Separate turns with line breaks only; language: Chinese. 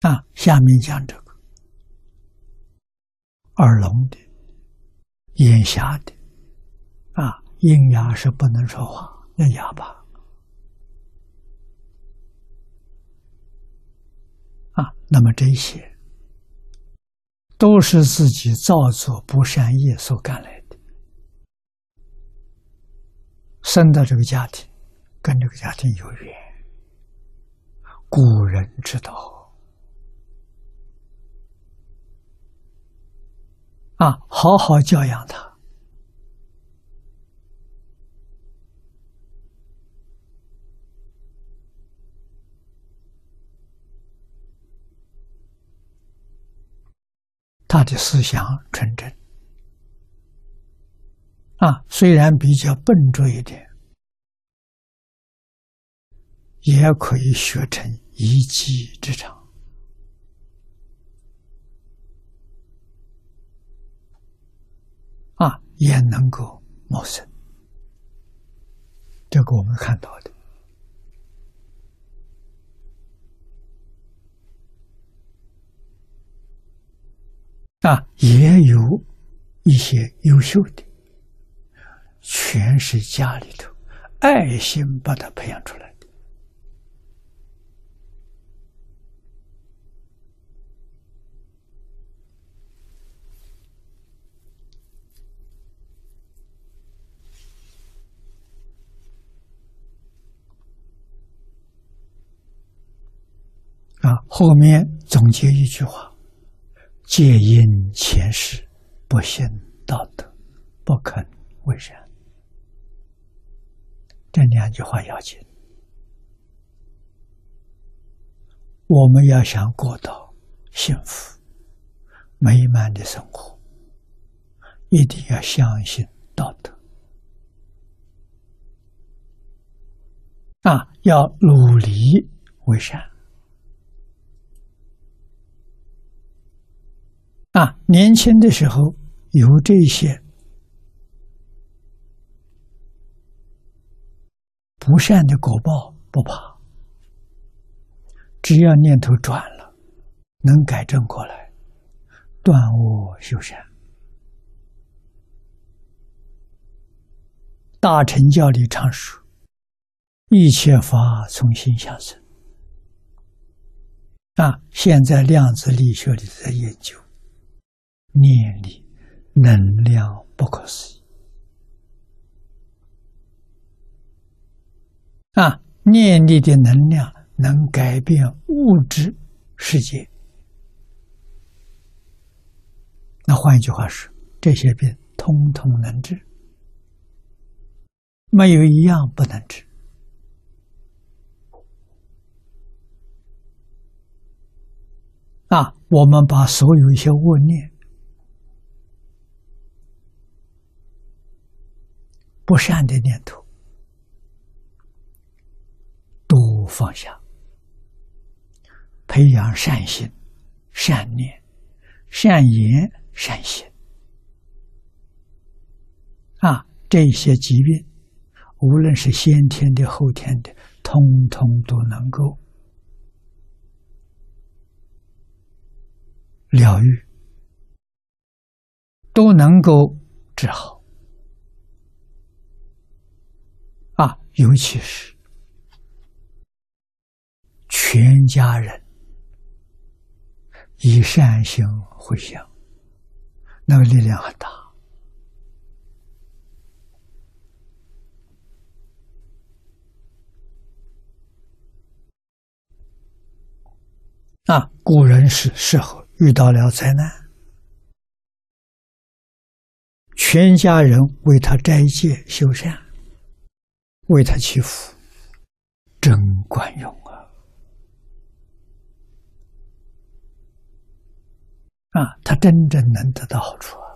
啊，下面讲这个耳聋的、眼瞎的，啊，阴哑是不能说话，那哑巴。啊，那么这些都是自己造作不善业所干来的，生到这个家庭，跟这个家庭有缘，古人知道。好好教养他，他的思想纯正。啊，虽然比较笨拙一点，也可以学成一技之长。也能够谋生，这个我们看到的啊，也有一些优秀的，全是家里头爱心把他培养出来。后面总结一句话：“戒因前世不信道德，不肯为善。”这两句话要紧。我们要想过到幸福美满的生活，一定要相信道德啊，要努力为善。啊，年轻的时候有这些不善的果报，不怕，只要念头转了，能改正过来，断恶修善。大乘教里常说：“一切法从心想生。”啊，现在量子力学里在研究。念力能量不可思议啊！念力的能量能改变物质世界。那换一句话说，这些病通通能治，没有一样不能治啊！我们把所有一些恶念。不善的念头。都放下，培养善心、善念、善言、善行。啊！这些疾病，无论是先天的、后天的，通通都能够疗愈，都能够治好。啊尤其是全家人以善行回向，那个力量很大。啊，古人是时候遇到了灾难，全家人为他斋戒修善。为他祈福，真管用啊！啊，他真正能得到好处啊！